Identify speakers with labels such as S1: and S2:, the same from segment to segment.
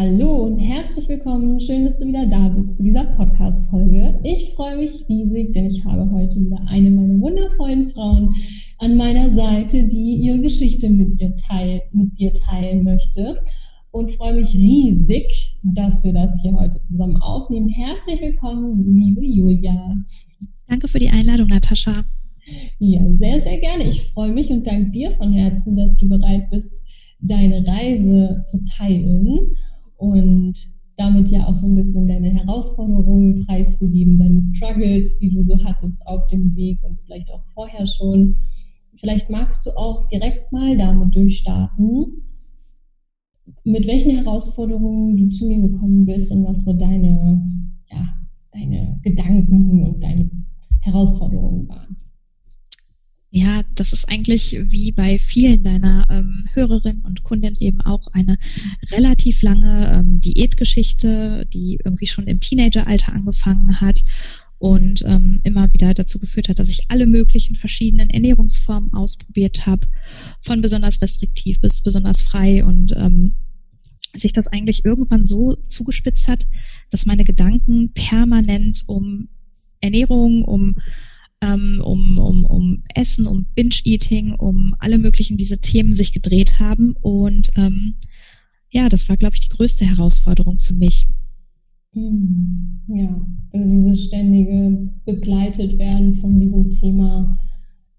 S1: Hallo und herzlich willkommen. Schön, dass du wieder da bist zu dieser Podcast-Folge. Ich freue mich riesig, denn ich habe heute wieder eine meiner wundervollen Frauen an meiner Seite, die ihre Geschichte mit, ihr teil, mit dir teilen möchte. Und freue mich riesig, dass wir das hier heute zusammen aufnehmen. Herzlich willkommen, liebe Julia.
S2: Danke für die Einladung, Natascha.
S1: Ja, sehr, sehr gerne. Ich freue mich und danke dir von Herzen, dass du bereit bist, deine Reise zu teilen und damit ja auch so ein bisschen deine Herausforderungen preiszugeben, deine Struggles, die du so hattest auf dem Weg und vielleicht auch vorher schon. Vielleicht magst du auch direkt mal damit durchstarten, mit welchen Herausforderungen du zu mir gekommen bist und was so deine, ja, deine Gedanken und deine Herausforderungen waren.
S2: Ja, das ist eigentlich wie bei vielen deiner ähm, Hörerinnen und Kundinnen eben auch eine relativ lange ähm, Diätgeschichte, die irgendwie schon im Teenageralter angefangen hat und ähm, immer wieder dazu geführt hat, dass ich alle möglichen verschiedenen Ernährungsformen ausprobiert habe, von besonders restriktiv bis besonders frei und ähm, sich das eigentlich irgendwann so zugespitzt hat, dass meine Gedanken permanent um Ernährung, um ähm, um, um, um Essen, um Binge-Eating, um alle möglichen diese Themen sich gedreht haben. Und ähm, ja, das war, glaube ich, die größte Herausforderung für mich.
S1: Hm, ja, also dieses ständige begleitet werden von diesem Thema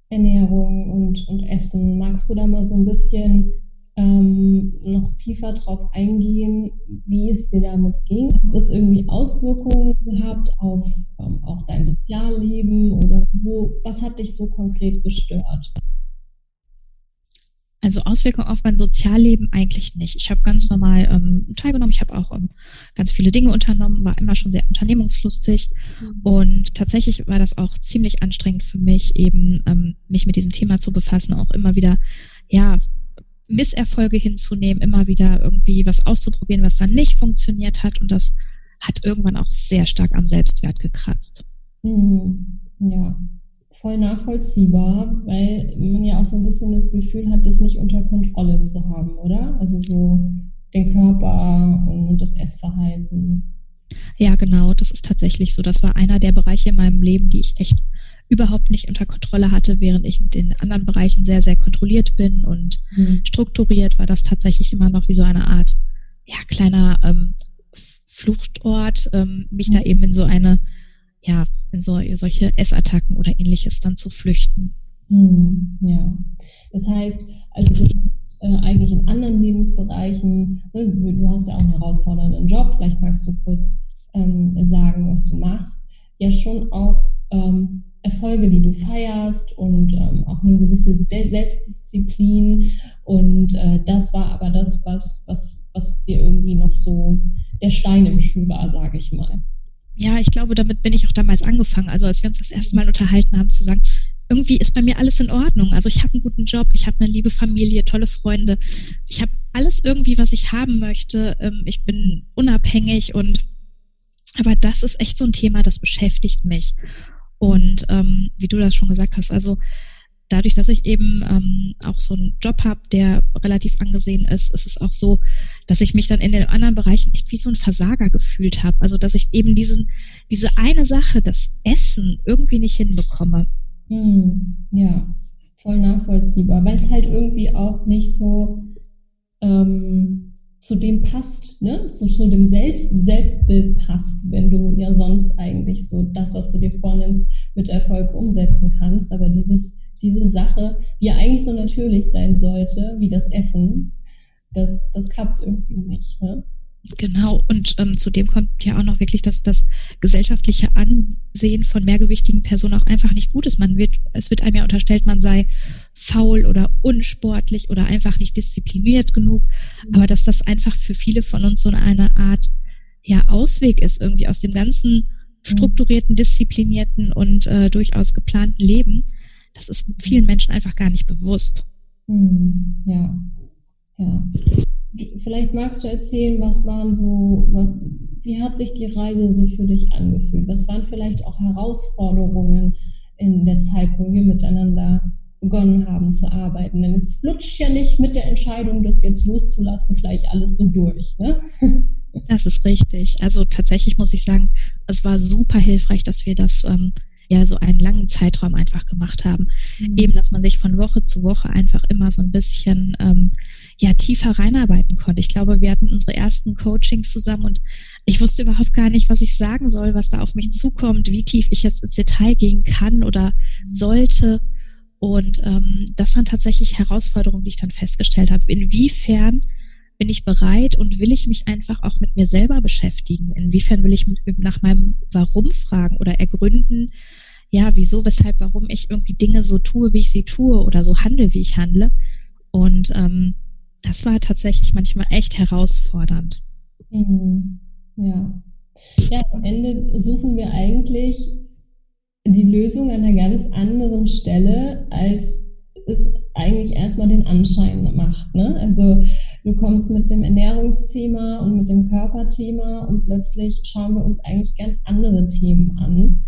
S1: Ernährung und, und Essen. Magst du da mal so ein bisschen ähm, noch tiefer drauf eingehen, wie es dir damit ging? Hat das irgendwie Auswirkungen gehabt auf ähm, auch dein Sozialleben oder wo, was hat dich so konkret gestört?
S2: Also Auswirkungen auf mein Sozialleben eigentlich nicht. Ich habe ganz normal ähm, teilgenommen. Ich habe auch ähm, ganz viele Dinge unternommen, war immer schon sehr unternehmungslustig. Mhm. Und tatsächlich war das auch ziemlich anstrengend für mich, eben ähm, mich mit diesem Thema zu befassen, auch immer wieder ja Misserfolge hinzunehmen, immer wieder irgendwie was auszuprobieren, was dann nicht funktioniert hat. Und das hat irgendwann auch sehr stark am Selbstwert gekratzt.
S1: Mhm. Ja, voll nachvollziehbar, weil man ja auch so ein bisschen das Gefühl hat, das nicht unter Kontrolle zu haben, oder? Also so den Körper und das Essverhalten.
S2: Ja, genau, das ist tatsächlich so. Das war einer der Bereiche in meinem Leben, die ich echt überhaupt nicht unter Kontrolle hatte, während ich in den anderen Bereichen sehr, sehr kontrolliert bin und mhm. strukturiert, war das tatsächlich immer noch wie so eine Art, ja, kleiner ähm, Fluchtort, ähm, mich mhm. da eben in so eine, ja, in so, solche Essattacken oder ähnliches dann zu flüchten.
S1: Mhm. Ja, das heißt, also du hast äh, eigentlich in anderen Lebensbereichen, ne, du hast ja auch einen herausfordernden Job, vielleicht magst du kurz ähm, sagen, was du machst, ja schon auch ähm, Erfolge, die du feierst und ähm, auch eine gewisse Selbstdisziplin. Und äh, das war aber das, was, was, was dir irgendwie noch so der Stein im Schuh war, sage ich mal.
S2: Ja, ich glaube, damit bin ich auch damals angefangen. Also als wir uns das erste Mal unterhalten haben, zu sagen, irgendwie ist bei mir alles in Ordnung. Also ich habe einen guten Job, ich habe eine liebe Familie, tolle Freunde. Ich habe alles irgendwie, was ich haben möchte. Ähm, ich bin unabhängig und aber das ist echt so ein Thema, das beschäftigt mich. Und ähm, wie du das schon gesagt hast, also dadurch, dass ich eben ähm, auch so einen Job habe, der relativ angesehen ist, ist es auch so, dass ich mich dann in den anderen Bereichen echt wie so ein Versager gefühlt habe. Also dass ich eben diesen, diese eine Sache, das Essen, irgendwie nicht hinbekomme.
S1: Hm, ja, voll nachvollziehbar, weil es halt irgendwie auch nicht so ähm, zu dem passt, ne? zu, zu dem Selbst, Selbstbild passt, wenn du ja sonst eigentlich so das, was du dir vornimmst, mit Erfolg umsetzen kannst. Aber dieses, diese Sache, die ja eigentlich so natürlich sein sollte, wie das Essen, das, das klappt irgendwie nicht. Ne?
S2: Genau, und ähm, zudem kommt ja auch noch wirklich, dass das gesellschaftliche Ansehen von mehrgewichtigen Personen auch einfach nicht gut ist. Man wird, es wird einem ja unterstellt, man sei faul oder unsportlich oder einfach nicht diszipliniert genug. Mhm. Aber dass das einfach für viele von uns so eine Art ja, Ausweg ist, irgendwie aus dem ganzen mhm. strukturierten, disziplinierten und äh, durchaus geplanten Leben, das ist vielen Menschen einfach gar nicht bewusst.
S1: Mhm. Ja, ja. Vielleicht magst du erzählen, was waren so, wie hat sich die Reise so für dich angefühlt? Was waren vielleicht auch Herausforderungen in der Zeit, wo wir miteinander begonnen haben zu arbeiten. Denn es flutscht ja nicht mit der Entscheidung, das jetzt loszulassen, gleich alles so durch. Ne?
S2: Das ist richtig. Also tatsächlich muss ich sagen, es war super hilfreich, dass wir das ähm, ja so einen langen Zeitraum einfach gemacht haben. Mhm. Eben, dass man sich von Woche zu Woche einfach immer so ein bisschen ähm, ja tiefer reinarbeiten konnte. Ich glaube, wir hatten unsere ersten Coachings zusammen und ich wusste überhaupt gar nicht, was ich sagen soll, was da auf mich zukommt, wie tief ich jetzt ins Detail gehen kann oder sollte. Und ähm, das waren tatsächlich Herausforderungen, die ich dann festgestellt habe. Inwiefern bin ich bereit und will ich mich einfach auch mit mir selber beschäftigen? Inwiefern will ich nach meinem Warum fragen oder ergründen, ja, wieso, weshalb, warum ich irgendwie Dinge so tue, wie ich sie tue oder so handle, wie ich handle. Und ähm, das war tatsächlich manchmal echt herausfordernd.
S1: Mhm. Ja. Ja, am Ende suchen wir eigentlich die Lösung an einer ganz anderen Stelle, als es eigentlich erstmal den Anschein macht. Ne? Also du kommst mit dem Ernährungsthema und mit dem Körperthema und plötzlich schauen wir uns eigentlich ganz andere Themen an.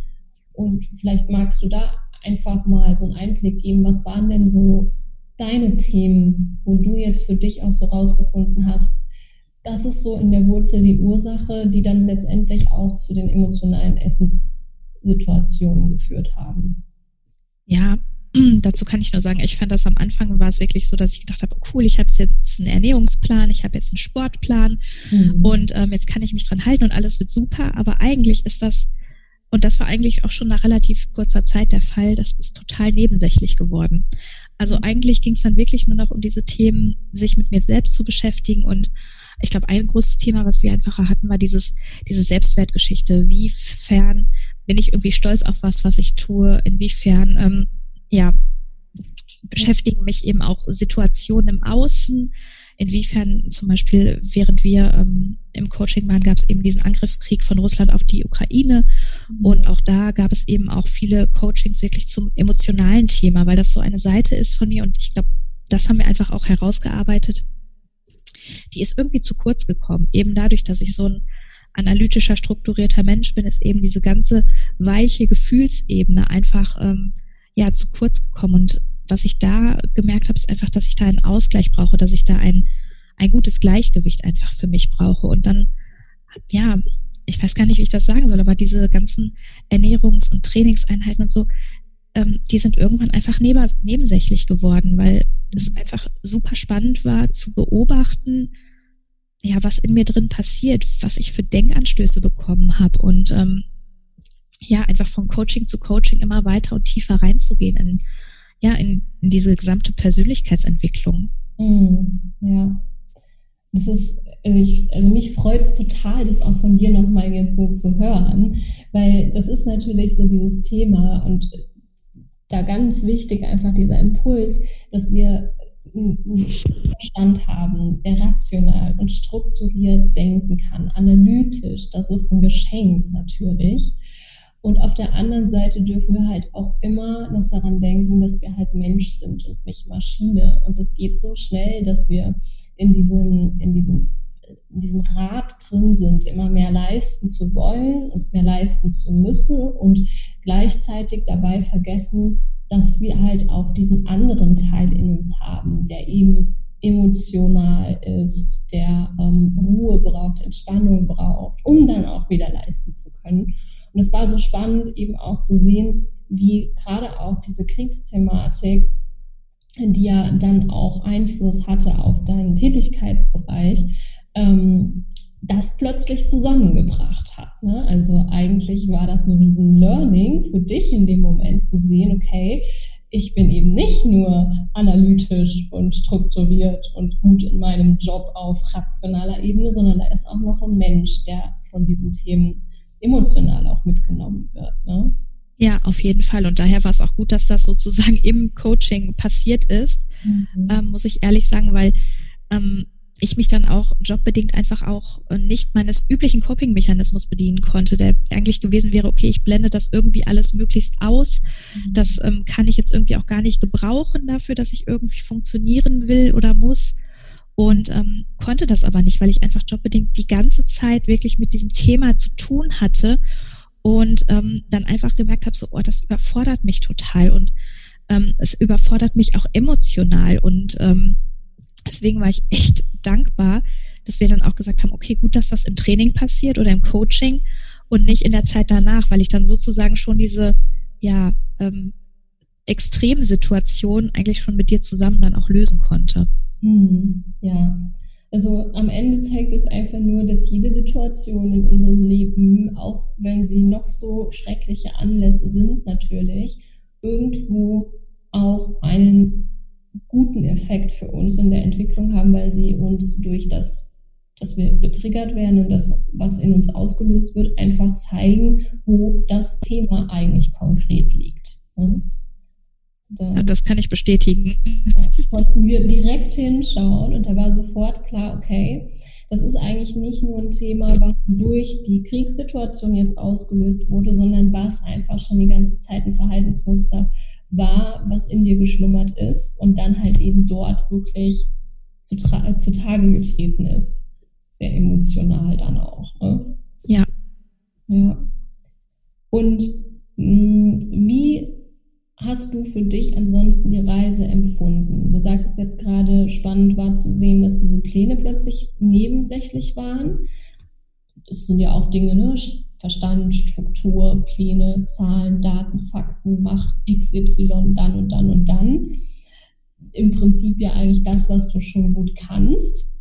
S1: Und vielleicht magst du da einfach mal so einen Einblick geben, was waren denn so deine Themen, wo du jetzt für dich auch so rausgefunden hast, das ist so in der Wurzel die Ursache, die dann letztendlich auch zu den emotionalen Essenssituationen geführt haben.
S2: Ja, dazu kann ich nur sagen, ich fand das am Anfang war es wirklich so, dass ich gedacht habe, cool, ich habe jetzt einen Ernährungsplan, ich habe jetzt einen Sportplan mhm. und ähm, jetzt kann ich mich dran halten und alles wird super. Aber eigentlich ist das, und das war eigentlich auch schon nach relativ kurzer Zeit der Fall, das ist total nebensächlich geworden. Also eigentlich ging es dann wirklich nur noch um diese Themen, sich mit mir selbst zu beschäftigen und ich glaube, ein großes Thema, was wir einfacher hatten, war dieses, diese Selbstwertgeschichte. Wiefern bin ich irgendwie stolz auf was, was ich tue? Inwiefern, ähm, ja, beschäftigen mich eben auch Situationen im Außen. Inwiefern zum Beispiel, während wir ähm, im Coaching waren, gab es eben diesen Angriffskrieg von Russland auf die Ukraine. Mhm. Und auch da gab es eben auch viele Coachings wirklich zum emotionalen Thema, weil das so eine Seite ist von mir. Und ich glaube, das haben wir einfach auch herausgearbeitet. Die ist irgendwie zu kurz gekommen. Eben dadurch, dass ich so ein analytischer, strukturierter Mensch bin, ist eben diese ganze weiche Gefühlsebene einfach ähm, ja zu kurz gekommen. Und was ich da gemerkt habe, ist einfach, dass ich da einen Ausgleich brauche, dass ich da ein, ein gutes Gleichgewicht einfach für mich brauche. Und dann, ja, ich weiß gar nicht, wie ich das sagen soll, aber diese ganzen Ernährungs- und Trainingseinheiten und so, ähm, die sind irgendwann einfach neben, nebensächlich geworden, weil es einfach super spannend war zu beobachten, ja, was in mir drin passiert, was ich für Denkanstöße bekommen habe und ähm, ja, einfach von Coaching zu Coaching immer weiter und tiefer reinzugehen in, ja, in, in diese gesamte Persönlichkeitsentwicklung.
S1: Mm, ja. Das ist, also ich, also mich freut es total, das auch von dir nochmal jetzt so zu hören, weil das ist natürlich so dieses Thema und da ganz wichtig einfach dieser Impuls, dass wir einen Verstand haben, der rational und strukturiert denken kann, analytisch. Das ist ein Geschenk natürlich. Und auf der anderen Seite dürfen wir halt auch immer noch daran denken, dass wir halt Mensch sind und nicht Maschine. Und es geht so schnell, dass wir in diesem, in diesem, in diesem Rad drin sind, immer mehr leisten zu wollen und mehr leisten zu müssen und gleichzeitig dabei vergessen, dass wir halt auch diesen anderen Teil in uns haben, der eben emotional ist, der ähm, Ruhe braucht, Entspannung braucht, um dann auch wieder leisten zu können. Und es war so spannend, eben auch zu sehen, wie gerade auch diese Kriegsthematik, die ja dann auch Einfluss hatte auf deinen Tätigkeitsbereich, ähm, das plötzlich zusammengebracht hat. Ne? Also eigentlich war das ein riesen Learning für dich in dem Moment zu sehen, okay, ich bin eben nicht nur analytisch und strukturiert und gut in meinem Job auf rationaler Ebene, sondern da ist auch noch ein Mensch, der von diesen Themen emotional auch mitgenommen wird. Ne?
S2: Ja, auf jeden Fall. Und daher war es auch gut, dass das sozusagen im Coaching passiert ist, mhm. ähm, muss ich ehrlich sagen, weil ähm, ich mich dann auch jobbedingt einfach auch nicht meines üblichen Coping-Mechanismus bedienen konnte, der eigentlich gewesen wäre, okay, ich blende das irgendwie alles möglichst aus. Mhm. Das ähm, kann ich jetzt irgendwie auch gar nicht gebrauchen dafür, dass ich irgendwie funktionieren will oder muss und ähm, konnte das aber nicht, weil ich einfach jobbedingt die ganze Zeit wirklich mit diesem Thema zu tun hatte und ähm, dann einfach gemerkt habe, so, oh, das überfordert mich total und ähm, es überfordert mich auch emotional und ähm, deswegen war ich echt dankbar, dass wir dann auch gesagt haben, okay, gut, dass das im Training passiert oder im Coaching und nicht in der Zeit danach, weil ich dann sozusagen schon diese, ja, ähm, Extremsituation eigentlich schon mit dir zusammen dann auch lösen konnte.
S1: Hm, ja, also am Ende zeigt es einfach nur, dass jede Situation in unserem Leben, auch wenn sie noch so schreckliche Anlässe sind, natürlich, irgendwo auch einen guten Effekt für uns in der Entwicklung haben, weil sie uns durch das, dass wir getriggert werden und das, was in uns ausgelöst wird, einfach zeigen, wo das Thema eigentlich konkret liegt.
S2: Da, ja, das kann ich bestätigen.
S1: konnten wir direkt hinschauen und da war sofort klar, okay, das ist eigentlich nicht nur ein Thema, was durch die Kriegssituation jetzt ausgelöst wurde, sondern was einfach schon die ganze Zeit ein Verhaltensmuster war, was in dir geschlummert ist und dann halt eben dort wirklich zu zutage getreten ist. Sehr emotional dann auch. Ne?
S2: Ja.
S1: Ja. Und mh, mm, wie hast du für dich ansonsten die Reise empfunden? Du sagtest jetzt gerade, spannend war zu sehen, dass diese Pläne plötzlich nebensächlich waren. Das sind ja auch Dinge, ne? Verstand, Struktur, Pläne, Zahlen, Daten, Fakten, mach XY dann und dann und dann. Im Prinzip ja eigentlich das, was du schon gut kannst.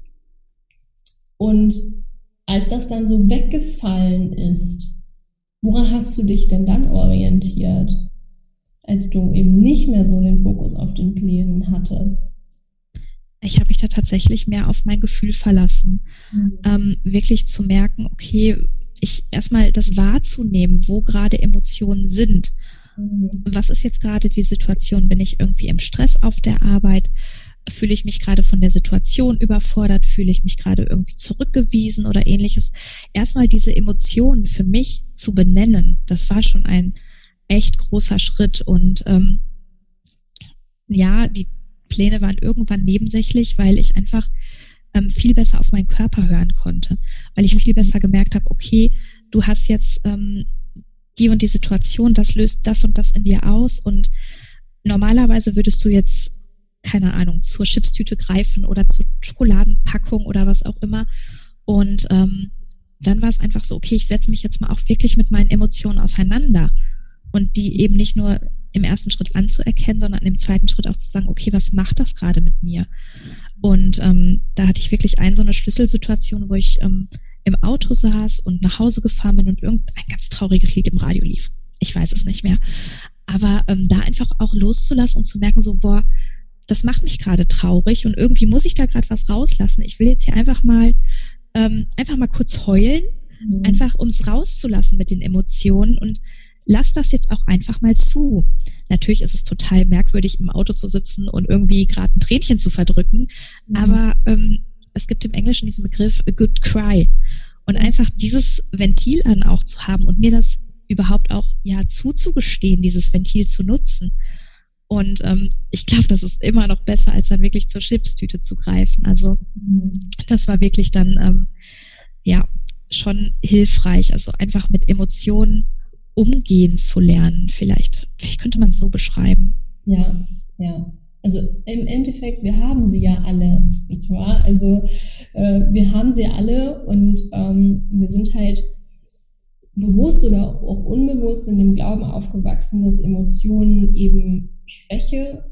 S1: Und als das dann so weggefallen ist, woran hast du dich denn dann orientiert? Als du eben nicht mehr so den Fokus auf den Plänen hattest?
S2: Ich habe mich da tatsächlich mehr auf mein Gefühl verlassen. Mhm. Ähm, wirklich zu merken, okay, ich erstmal das wahrzunehmen, wo gerade Emotionen sind. Mhm. Was ist jetzt gerade die Situation? Bin ich irgendwie im Stress auf der Arbeit? Fühle ich mich gerade von der Situation überfordert? Fühle ich mich gerade irgendwie zurückgewiesen oder ähnliches? Erstmal diese Emotionen für mich zu benennen, das war schon ein echt großer Schritt. Und ähm, ja, die Pläne waren irgendwann nebensächlich, weil ich einfach ähm, viel besser auf meinen Körper hören konnte, weil ich viel besser gemerkt habe, okay, du hast jetzt ähm, die und die Situation, das löst das und das in dir aus. Und normalerweise würdest du jetzt, keine Ahnung, zur Chipstüte greifen oder zur Schokoladenpackung oder was auch immer. Und ähm, dann war es einfach so, okay, ich setze mich jetzt mal auch wirklich mit meinen Emotionen auseinander und die eben nicht nur im ersten Schritt anzuerkennen, sondern im zweiten Schritt auch zu sagen, okay, was macht das gerade mit mir? Und ähm, da hatte ich wirklich eine so eine Schlüsselsituation, wo ich ähm, im Auto saß und nach Hause gefahren bin und irgendein ganz trauriges Lied im Radio lief. Ich weiß es nicht mehr. Aber ähm, da einfach auch loszulassen und zu merken, so, boah, das macht mich gerade traurig und irgendwie muss ich da gerade was rauslassen. Ich will jetzt hier einfach mal, ähm, einfach mal kurz heulen, mhm. einfach um es rauszulassen mit den Emotionen und lass das jetzt auch einfach mal zu. Natürlich ist es total merkwürdig, im Auto zu sitzen und irgendwie gerade ein Tränchen zu verdrücken, mhm. aber ähm, es gibt im Englischen diesen Begriff a good cry. Und einfach dieses Ventil an auch zu haben und mir das überhaupt auch ja zuzugestehen, dieses Ventil zu nutzen. Und ähm, ich glaube, das ist immer noch besser, als dann wirklich zur Chipstüte zu greifen. Also mhm. das war wirklich dann ähm, ja schon hilfreich. Also einfach mit Emotionen umgehen zu lernen, vielleicht. Vielleicht könnte man es so beschreiben.
S1: Ja, ja. Also im Endeffekt, wir haben sie ja alle, nicht wahr? Also äh, wir haben sie alle und ähm, wir sind halt bewusst oder auch unbewusst in dem Glauben aufgewachsen, dass Emotionen eben Schwäche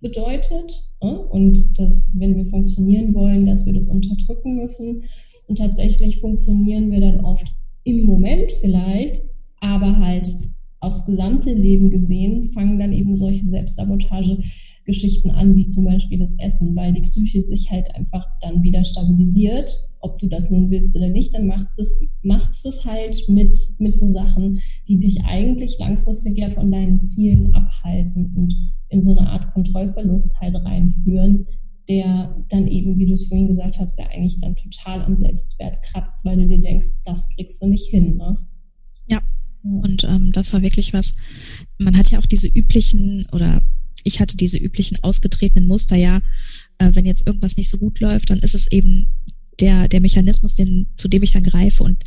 S1: bedeutet ne? und dass, wenn wir funktionieren wollen, dass wir das unterdrücken müssen. Und tatsächlich funktionieren wir dann oft im Moment vielleicht, aber halt aufs gesamte Leben gesehen fangen dann eben solche Selbstsabotage-Geschichten an, wie zum Beispiel das Essen, weil die Psyche sich halt einfach dann wieder stabilisiert. Ob du das nun willst oder nicht, dann machst es, machst es halt mit, mit so Sachen, die dich eigentlich langfristig ja von deinen Zielen abhalten und in so eine Art Kontrollverlust halt reinführen, der dann eben, wie du es vorhin gesagt hast, ja eigentlich dann total am Selbstwert kratzt, weil du dir denkst, das kriegst du nicht hin. Ne?
S2: Ja, und ähm, das war wirklich was, man hat ja auch diese üblichen oder ich hatte diese üblichen ausgetretenen Muster, ja, äh, wenn jetzt irgendwas nicht so gut läuft, dann ist es eben der, der Mechanismus, den, zu dem ich dann greife. Und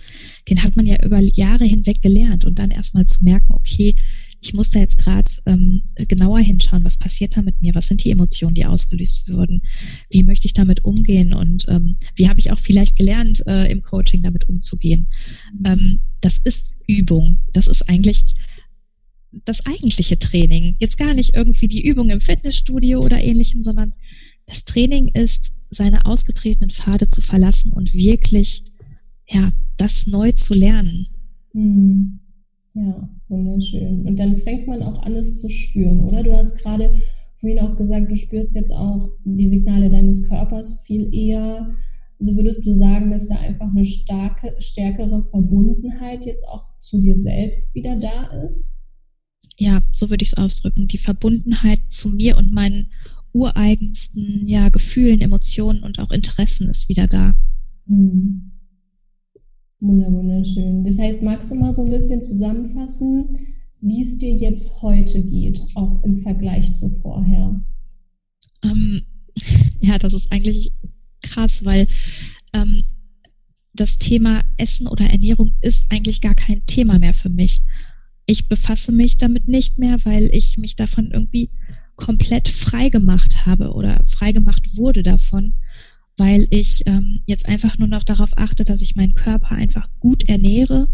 S2: den hat man ja über Jahre hinweg gelernt. Und dann erstmal zu merken, okay, ich muss da jetzt gerade ähm, genauer hinschauen, was passiert da mit mir, was sind die Emotionen, die ausgelöst würden, wie möchte ich damit umgehen und ähm, wie habe ich auch vielleicht gelernt, äh, im Coaching damit umzugehen. Ähm, das ist Übung. Das ist eigentlich das eigentliche Training. Jetzt gar nicht irgendwie die Übung im Fitnessstudio oder ähnlichem, sondern das Training ist, seine ausgetretenen Pfade zu verlassen und wirklich, ja, das neu zu lernen.
S1: Hm. Ja, wunderschön. Und dann fängt man auch alles zu spüren, oder? Du hast gerade vorhin auch gesagt, du spürst jetzt auch die Signale deines Körpers viel eher. Also würdest du sagen, dass da einfach eine starke, stärkere Verbundenheit jetzt auch zu dir selbst wieder da ist?
S2: Ja, so würde ich es ausdrücken. Die Verbundenheit zu mir und meinen ureigensten ja, Gefühlen, Emotionen und auch Interessen ist wieder da.
S1: Hm. Wunderschön. Das heißt, magst du mal so ein bisschen zusammenfassen, wie es dir jetzt heute geht, auch im Vergleich zu vorher?
S2: Ähm, ja, das ist eigentlich krass, weil ähm, das Thema Essen oder Ernährung ist eigentlich gar kein Thema mehr für mich. Ich befasse mich damit nicht mehr, weil ich mich davon irgendwie komplett frei gemacht habe oder frei gemacht wurde davon, weil ich ähm, jetzt einfach nur noch darauf achte, dass ich meinen Körper einfach gut ernähre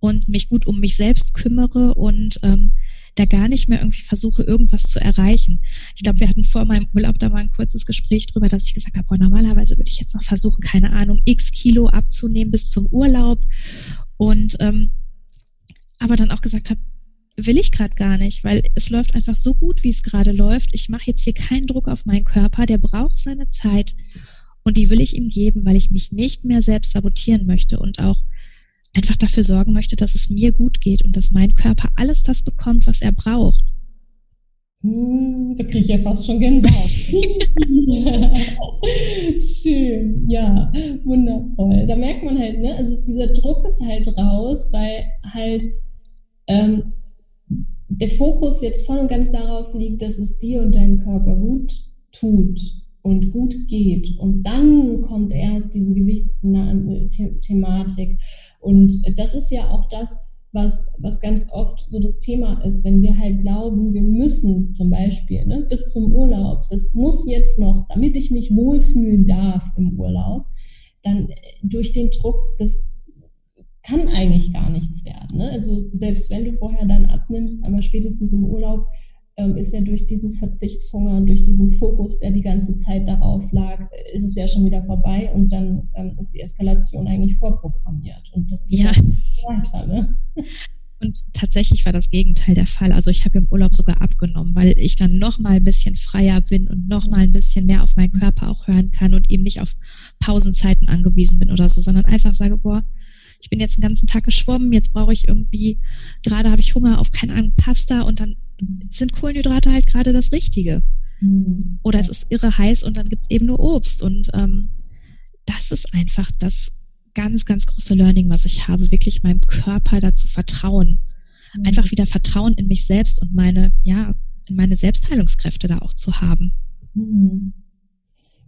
S2: und mich gut um mich selbst kümmere und ähm, da gar nicht mehr irgendwie versuche, irgendwas zu erreichen. Ich glaube, wir hatten vor meinem Urlaub da mal ein kurzes Gespräch drüber, dass ich gesagt habe, boah, normalerweise würde ich jetzt noch versuchen, keine Ahnung, x Kilo abzunehmen bis zum Urlaub. Und ähm, aber dann auch gesagt habe, will ich gerade gar nicht, weil es läuft einfach so gut, wie es gerade läuft. Ich mache jetzt hier keinen Druck auf meinen Körper, der braucht seine Zeit und die will ich ihm geben, weil ich mich nicht mehr selbst sabotieren möchte und auch einfach dafür sorgen möchte, dass es mir gut geht und dass mein Körper alles das bekommt, was er braucht.
S1: Hm, da kriege ich ja fast schon Gänsehaut. Schön, ja, wundervoll. Da merkt man halt, ne, also dieser Druck ist halt raus, weil halt ähm, der Fokus jetzt voll und ganz darauf liegt, dass es dir und deinem Körper gut tut und gut geht. Und dann kommt erst diese Gewichtsthematik. Und das ist ja auch das, was, was ganz oft so das Thema ist, wenn wir halt glauben, wir müssen zum Beispiel ne, bis zum Urlaub, das muss jetzt noch, damit ich mich wohlfühlen darf im Urlaub, dann durch den Druck, das kann eigentlich gar nichts werden. Ne? Also selbst wenn du vorher dann abnimmst, aber spätestens im Urlaub ähm, ist ja durch diesen Verzichtshunger und durch diesen Fokus, der die ganze Zeit darauf lag, ist es ja schon wieder vorbei und dann ähm, ist die Eskalation eigentlich vorprogrammiert und das geht ja. weiter. Ne?
S2: Und tatsächlich war das Gegenteil der Fall. Also ich habe im Urlaub sogar abgenommen, weil ich dann noch mal ein bisschen freier bin und noch mal ein bisschen mehr auf meinen Körper auch hören kann und eben nicht auf Pausenzeiten angewiesen bin oder so, sondern einfach sage, boah, ich bin jetzt den ganzen Tag geschwommen, jetzt brauche ich irgendwie, gerade habe ich Hunger auf keine Ahnung, Pasta und dann sind Kohlenhydrate halt gerade das Richtige. Mhm. Oder es ist irre heiß und dann gibt es eben nur Obst. Und ähm, das ist einfach das ganz, ganz große Learning, was ich habe, wirklich meinem Körper dazu vertrauen. Mhm. Einfach wieder Vertrauen in mich selbst und meine, ja, in meine Selbstheilungskräfte da auch zu haben.
S1: Mhm.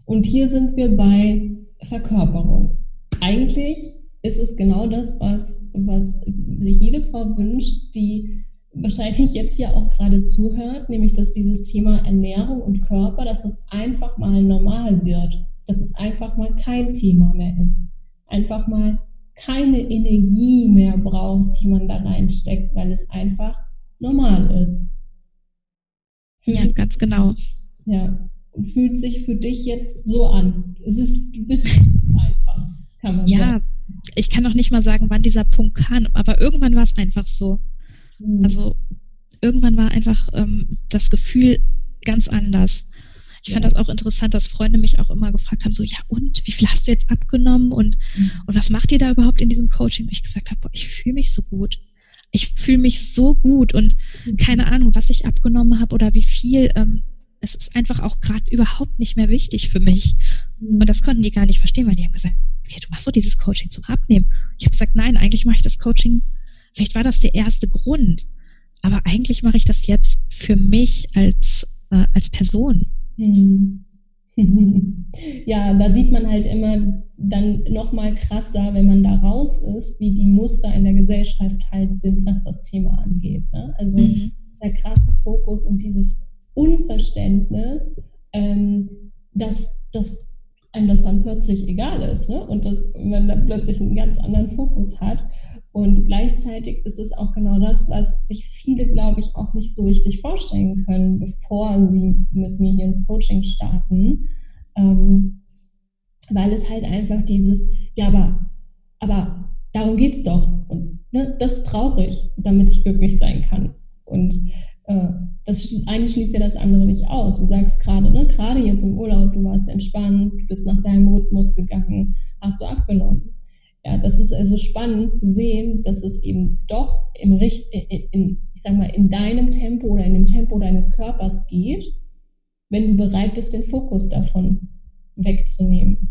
S1: Und hier sind wir bei Verkörperung. Eigentlich ist es genau das, was, was sich jede Frau wünscht, die wahrscheinlich jetzt hier auch gerade zuhört, nämlich dass dieses Thema Ernährung und Körper, dass es einfach mal normal wird, dass es einfach mal kein Thema mehr ist, einfach mal keine Energie mehr braucht, die man da reinsteckt, weil es einfach normal ist.
S2: Fühlt ja, ganz genau.
S1: Ja, und fühlt sich für dich jetzt so an. Es ist, du bist einfach,
S2: kann man ja, sagen. Ja, ich kann noch nicht mal sagen, wann dieser Punkt kam, aber irgendwann war es einfach so. Mhm. Also irgendwann war einfach ähm, das Gefühl ganz anders. Ich ja. fand das auch interessant, dass Freunde mich auch immer gefragt haben, so, ja und, wie viel hast du jetzt abgenommen und, mhm. und was macht ihr da überhaupt in diesem Coaching? Und ich gesagt habe, boah, ich fühle mich so gut. Ich fühle mich so gut und mhm. keine Ahnung, was ich abgenommen habe oder wie viel. Ähm, es ist einfach auch gerade überhaupt nicht mehr wichtig für mich. Mhm. Und das konnten die gar nicht verstehen, weil die haben gesagt, okay, du machst doch dieses Coaching zum Abnehmen. Ich habe gesagt, nein, eigentlich mache ich das Coaching, vielleicht war das der erste Grund, aber eigentlich mache ich das jetzt für mich als, äh, als Person.
S1: Ja, da sieht man halt immer dann noch mal krasser, wenn man da raus ist, wie die Muster in der Gesellschaft halt sind, was das Thema angeht. Ne? Also mhm. der krasse Fokus und dieses Unverständnis, ähm, dass, dass einem das dann plötzlich egal ist ne? und dass man dann plötzlich einen ganz anderen Fokus hat. Und gleichzeitig ist es auch genau das, was sich viele, glaube ich, auch nicht so richtig vorstellen können, bevor sie mit mir hier ins Coaching starten. Ähm, weil es halt einfach dieses, ja, aber, aber darum geht es doch. Und ne, das brauche ich, damit ich glücklich sein kann. Und äh, das eine schließt ja das andere nicht aus. Du sagst gerade, ne, gerade jetzt im Urlaub, du warst entspannt, du bist nach deinem Rhythmus gegangen, hast du abgenommen. Ja, das ist also spannend zu sehen, dass es eben doch im Richt in, in, ich sag mal, in deinem Tempo oder in dem Tempo deines Körpers geht, wenn du bereit bist, den Fokus davon wegzunehmen.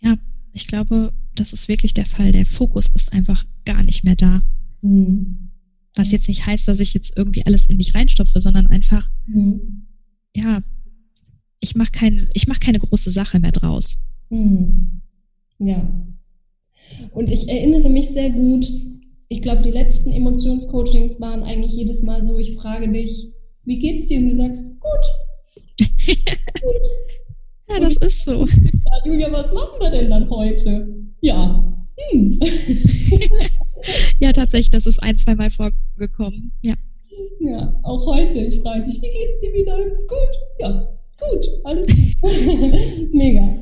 S2: Ja, ich glaube, das ist wirklich der Fall. Der Fokus ist einfach gar nicht mehr da. Hm. Was jetzt nicht heißt, dass ich jetzt irgendwie alles in mich reinstopfe, sondern einfach, hm. ja, ich mache kein, mach keine große Sache mehr draus. Hm.
S1: Ja, und ich erinnere mich sehr gut, ich glaube, die letzten Emotionscoachings waren eigentlich jedes Mal so, ich frage dich, wie geht's dir? Und du sagst, gut.
S2: gut. ja, das ist so.
S1: Ja, Julia, was machen wir denn dann heute? Ja. Hm.
S2: ja, tatsächlich, das ist ein, zwei Mal vorgekommen. Ja.
S1: Ja, auch heute. Ich frage dich, wie geht's dir wieder? Ist gut? Ja, Gut, alles gut. Mega.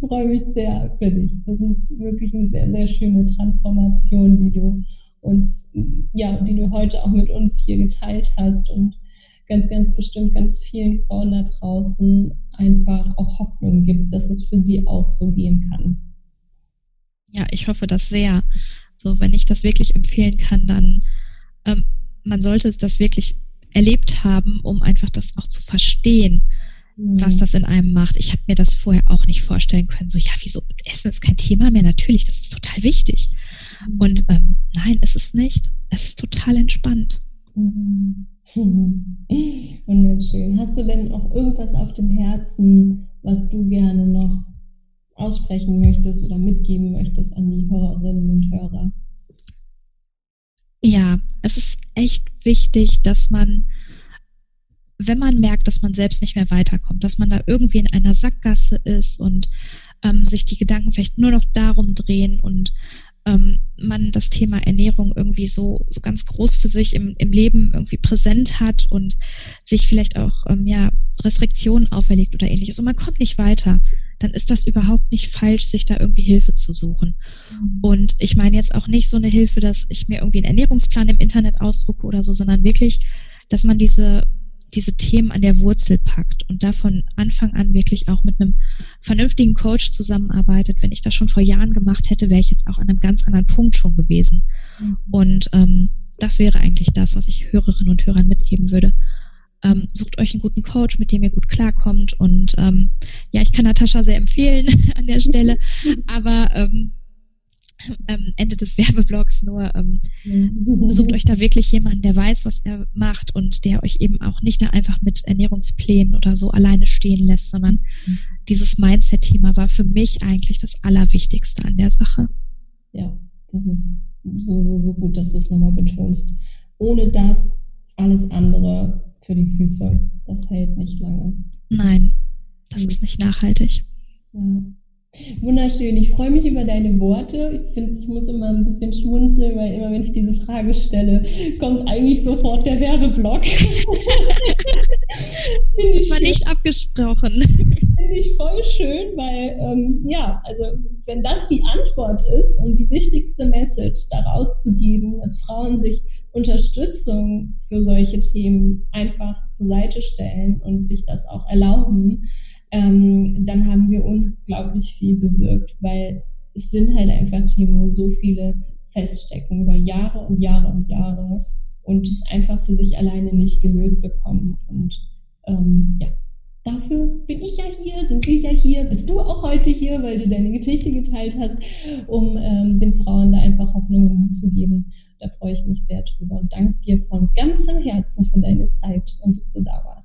S1: Freue mich sehr für dich. Das ist wirklich eine sehr, sehr schöne Transformation, die du uns, ja, die du heute auch mit uns hier geteilt hast und ganz, ganz bestimmt ganz vielen Frauen da draußen einfach auch Hoffnung gibt, dass es für sie auch so gehen kann.
S2: Ja, ich hoffe das sehr. So, wenn ich das wirklich empfehlen kann, dann ähm, man sollte das wirklich erlebt haben, um einfach das auch zu verstehen was das in einem macht. Ich habe mir das vorher auch nicht vorstellen können. So, ja, wieso? Essen ist kein Thema mehr. Natürlich, das ist total wichtig. Mhm. Und ähm, nein, es ist nicht. Es ist total entspannt.
S1: Mhm. Wunderschön. Hast du denn noch irgendwas auf dem Herzen, was du gerne noch aussprechen möchtest oder mitgeben möchtest an die Hörerinnen und Hörer?
S2: Ja, es ist echt wichtig, dass man wenn man merkt, dass man selbst nicht mehr weiterkommt, dass man da irgendwie in einer Sackgasse ist und ähm, sich die Gedanken vielleicht nur noch darum drehen und ähm, man das Thema Ernährung irgendwie so, so ganz groß für sich im, im Leben irgendwie präsent hat und sich vielleicht auch ähm, ja, Restriktionen auferlegt oder ähnliches und man kommt nicht weiter, dann ist das überhaupt nicht falsch, sich da irgendwie Hilfe zu suchen. Mhm. Und ich meine jetzt auch nicht so eine Hilfe, dass ich mir irgendwie einen Ernährungsplan im Internet ausdrucke oder so, sondern wirklich, dass man diese diese Themen an der Wurzel packt und da von Anfang an wirklich auch mit einem vernünftigen Coach zusammenarbeitet. Wenn ich das schon vor Jahren gemacht hätte, wäre ich jetzt auch an einem ganz anderen Punkt schon gewesen. Mhm. Und ähm, das wäre eigentlich das, was ich Hörerinnen und Hörern mitgeben würde. Ähm, sucht euch einen guten Coach, mit dem ihr gut klarkommt. Und ähm, ja, ich kann Natascha sehr empfehlen an der Stelle. Aber ähm, ähm, Ende des Werbeblocks nur, ähm, sucht euch da wirklich jemanden, der weiß, was er macht und der euch eben auch nicht da einfach mit Ernährungsplänen oder so alleine stehen lässt, sondern mhm. dieses Mindset-Thema war für mich eigentlich das Allerwichtigste an der Sache.
S1: Ja, das ist so, so, so gut, dass du es nochmal betonst. Ohne das alles andere für die Füße, das hält nicht lange.
S2: Nein, das mhm. ist nicht nachhaltig.
S1: Ja. Wunderschön. Ich freue mich über deine Worte. Ich finde, ich muss immer ein bisschen schmunzeln, weil immer, wenn ich diese Frage stelle, kommt eigentlich sofort der Werbeblock.
S2: das war nicht abgesprochen.
S1: Finde ich voll schön, weil, ähm, ja, also, wenn das die Antwort ist und die wichtigste Message daraus zu geben, dass Frauen sich Unterstützung für solche Themen einfach zur Seite stellen und sich das auch erlauben, ähm, dann haben wir unglaublich viel bewirkt, weil es sind halt einfach Themen, wo so viele feststecken über Jahre und Jahre und Jahre und es einfach für sich alleine nicht gelöst bekommen. Und ähm, ja, dafür bin ich ja hier, sind wir ja hier, bist du auch heute hier, weil du deine Geschichte geteilt hast, um ähm, den Frauen da einfach Hoffnung zu geben. Da freue ich mich sehr drüber und danke dir von ganzem Herzen für deine Zeit und dass du da warst.